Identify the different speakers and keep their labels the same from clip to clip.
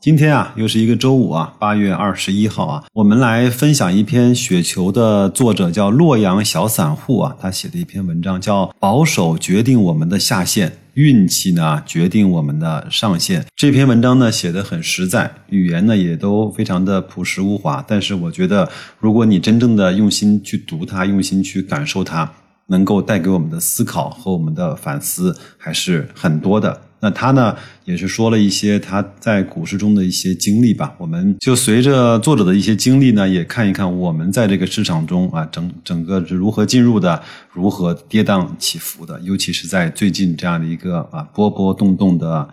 Speaker 1: 今天啊，又是一个周五啊，八月二十一号啊，我们来分享一篇雪球的作者叫洛阳小散户啊，他写的一篇文章叫《保守决定我们的下限，运气呢决定我们的上限》。这篇文章呢写的很实在，语言呢也都非常的朴实无华。但是我觉得，如果你真正的用心去读它，用心去感受它，能够带给我们的思考和我们的反思还是很多的。那他呢，也是说了一些他在股市中的一些经历吧。我们就随着作者的一些经历呢，也看一看我们在这个市场中啊，整整个是如何进入的，如何跌宕起伏的，尤其是在最近这样的一个啊波波动动的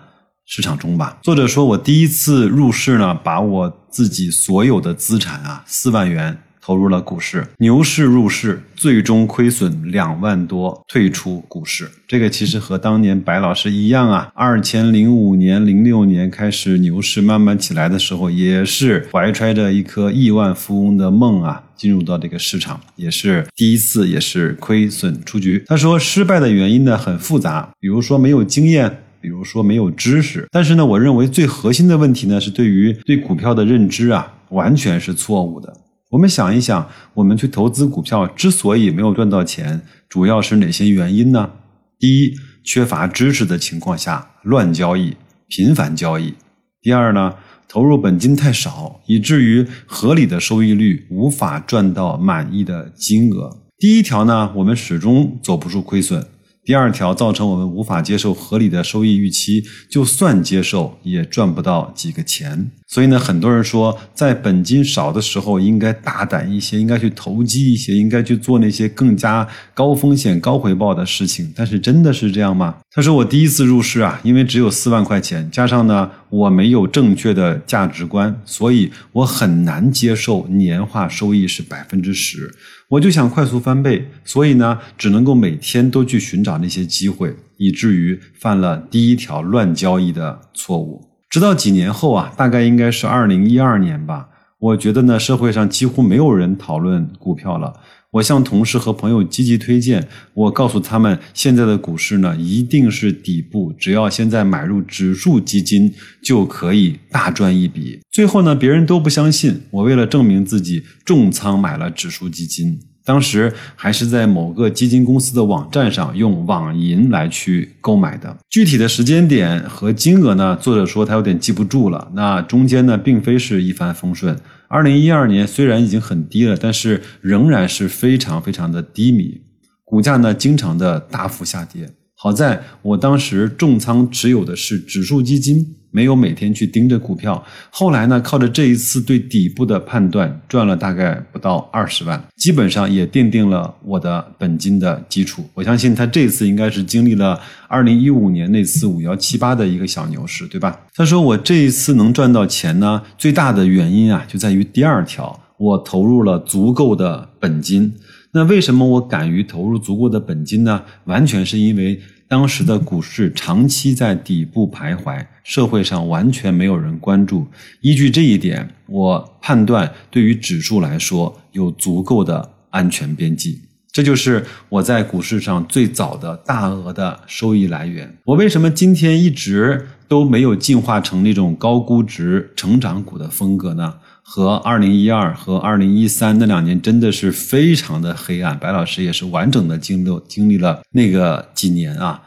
Speaker 1: 市场中吧。作者说，我第一次入市呢，把我自己所有的资产啊，四万元。投入了股市，牛市入市，最终亏损两万多，退出股市。这个其实和当年白老师一样啊，二千零五年、零六年开始牛市慢慢起来的时候，也是怀揣着一颗亿万富翁的梦啊，进入到这个市场，也是第一次，也是亏损出局。他说，失败的原因呢很复杂，比如说没有经验，比如说没有知识。但是呢，我认为最核心的问题呢，是对于对股票的认知啊，完全是错误的。我们想一想，我们去投资股票之所以没有赚到钱，主要是哪些原因呢？第一，缺乏知识的情况下乱交易、频繁交易；第二呢，投入本金太少，以至于合理的收益率无法赚到满意的金额。第一条呢，我们始终走不出亏损。第二条造成我们无法接受合理的收益预期，就算接受也赚不到几个钱。所以呢，很多人说，在本金少的时候应该大胆一些，应该去投机一些，应该去做那些更加高风险高回报的事情。但是真的是这样吗？他说：“我第一次入市啊，因为只有四万块钱，加上呢我没有正确的价值观，所以我很难接受年化收益是百分之十。”我就想快速翻倍，所以呢，只能够每天都去寻找那些机会，以至于犯了第一条乱交易的错误。直到几年后啊，大概应该是二零一二年吧，我觉得呢，社会上几乎没有人讨论股票了。我向同事和朋友积极推荐，我告诉他们，现在的股市呢一定是底部，只要现在买入指数基金就可以大赚一笔。最后呢，别人都不相信，我为了证明自己，重仓买了指数基金。当时还是在某个基金公司的网站上用网银来去购买的。具体的时间点和金额呢，作者说他有点记不住了。那中间呢，并非是一帆风顺。二零一二年虽然已经很低了，但是仍然是非常非常的低迷，股价呢经常的大幅下跌。好在我当时重仓持有的是指数基金，没有每天去盯着股票。后来呢，靠着这一次对底部的判断，赚了大概不到二十万，基本上也奠定了我的本金的基础。我相信他这次应该是经历了二零一五年那次五幺七八的一个小牛市，对吧？他说我这一次能赚到钱呢，最大的原因啊，就在于第二条，我投入了足够的本金。那为什么我敢于投入足够的本金呢？完全是因为当时的股市长期在底部徘徊，社会上完全没有人关注。依据这一点，我判断对于指数来说有足够的安全边际。这就是我在股市上最早的大额的收益来源。我为什么今天一直都没有进化成那种高估值成长股的风格呢？和二零一二和二零一三那两年真的是非常的黑暗，白老师也是完整的经历经历了那个几年啊。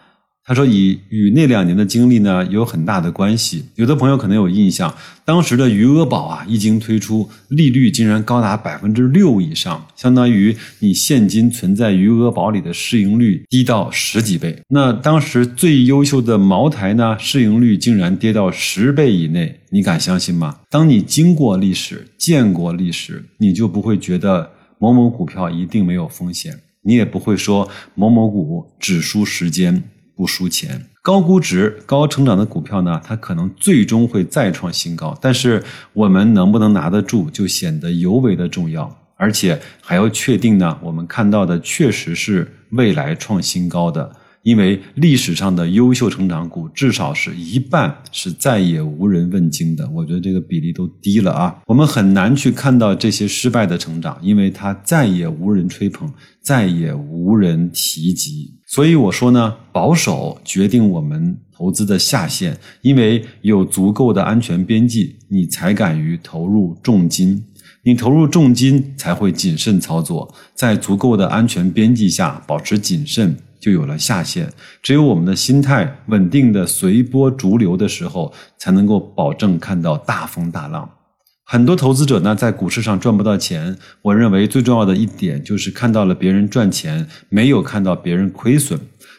Speaker 1: 他说，以与那两年的经历呢有很大的关系。有的朋友可能有印象，当时的余额宝啊一经推出，利率竟然高达百分之六以上，相当于你现金存在余额宝里的市盈率低到十几倍。那当时最优秀的茅台呢，市盈率竟然跌到十倍以内，你敢相信吗？当你经过历史、见过历史，你就不会觉得某某股票一定没有风险，你也不会说某某股只输时间。不输钱，高估值、高成长的股票呢，它可能最终会再创新高，但是我们能不能拿得住，就显得尤为的重要。而且还要确定呢，我们看到的确实是未来创新高的。因为历史上的优秀成长股至少是一半是再也无人问津的，我觉得这个比例都低了啊。我们很难去看到这些失败的成长，因为它再也无人吹捧，再也无人提及。所以我说呢，保守决定我们投资的下限，因为有足够的安全边际，你才敢于投入重金。你投入重金才会谨慎操作，在足够的安全边际下保持谨慎。就有了下限。只有我们的心态稳定的随波逐流的时候，才能够保证看到大风大浪。很多投资者呢，在股市上赚不到钱。我认为最重要的一点就是看到了别人赚钱，没有看到别人亏损。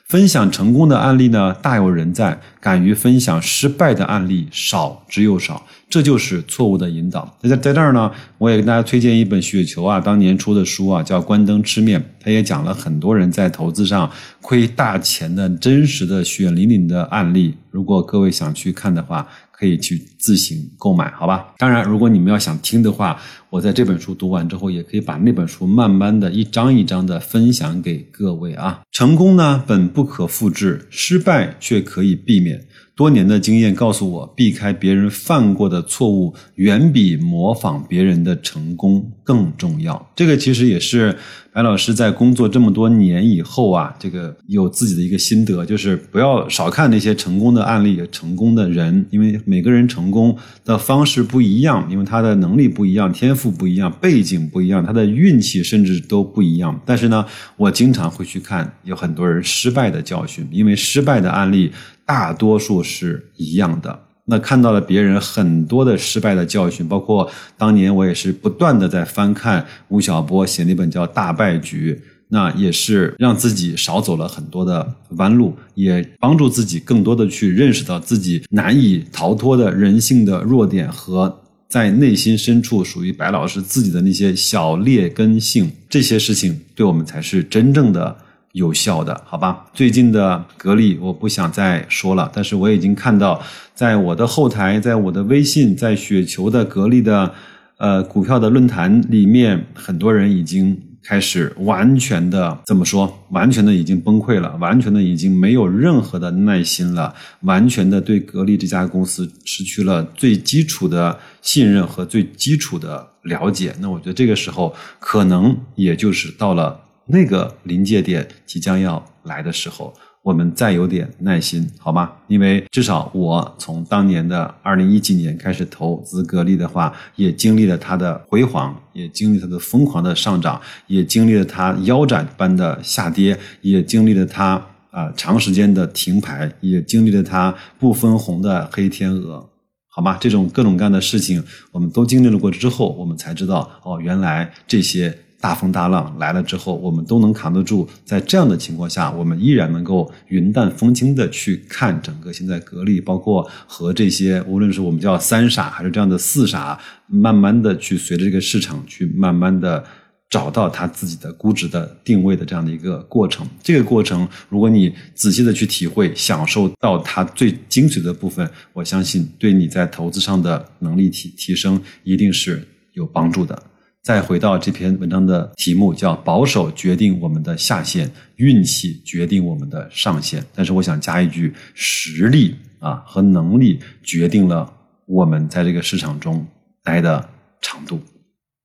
Speaker 1: 分享成功的案例呢，大有人在；敢于分享失败的案例少之又少，这就是错误的引导。在在这儿呢，我也给大家推荐一本雪球啊当年出的书啊，叫《关灯吃面》，他也讲了很多人在投资上亏大钱的真实的血淋淋的案例。如果各位想去看的话，可以去自行购买，好吧？当然，如果你们要想听的话，我在这本书读完之后，也可以把那本书慢慢的一章一章的分享给各位啊。成功呢，本不可复制，失败却可以避免。多年的经验告诉我，避开别人犯过的错误，远比模仿别人的成功更重要。这个其实也是白老师在工作这么多年以后啊，这个有自己的一个心得，就是不要少看那些成功的案例、成功的人，因为每个人成功的方式不一样，因为他的能力不一样、天赋不一样、背景不一样，他的运气甚至都不一样。但是呢，我经常会去看有很多人失败的教训，因为失败的案例。大多数是一样的。那看到了别人很多的失败的教训，包括当年我也是不断的在翻看吴晓波写那本叫《大败局》，那也是让自己少走了很多的弯路，也帮助自己更多的去认识到自己难以逃脱的人性的弱点和在内心深处属于白老师自己的那些小劣根性。这些事情对我们才是真正的。有效的，好吧？最近的格力我不想再说了，但是我已经看到，在我的后台，在我的微信，在雪球的格力的呃股票的论坛里面，很多人已经开始完全的怎么说？完全的已经崩溃了，完全的已经没有任何的耐心了，完全的对格力这家公司失去了最基础的信任和最基础的了解。那我觉得这个时候可能也就是到了。那个临界点即将要来的时候，我们再有点耐心，好吗？因为至少我从当年的二零一几年开始投资格力的话，也经历了它的辉煌，也经历它的疯狂的上涨，也经历了它腰斩般的下跌，也经历了它啊长时间的停牌，也经历了它不分红的黑天鹅，好吗？这种各种各样的事情，我们都经历了过之后，我们才知道哦，原来这些。大风大浪来了之后，我们都能扛得住。在这样的情况下，我们依然能够云淡风轻的去看整个现在格力，包括和这些无论是我们叫三傻还是这样的四傻，慢慢的去随着这个市场去慢慢的找到它自己的估值的定位的这样的一个过程。这个过程，如果你仔细的去体会，享受到它最精髓的部分，我相信对你在投资上的能力提提升一定是有帮助的。再回到这篇文章的题目，叫“保守决定我们的下限，运气决定我们的上限”。但是我想加一句，实力啊和能力决定了我们在这个市场中待的长度。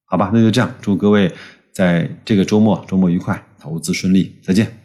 Speaker 1: 好吧，那就这样，祝各位在这个周末周末愉快，投资顺利，再见。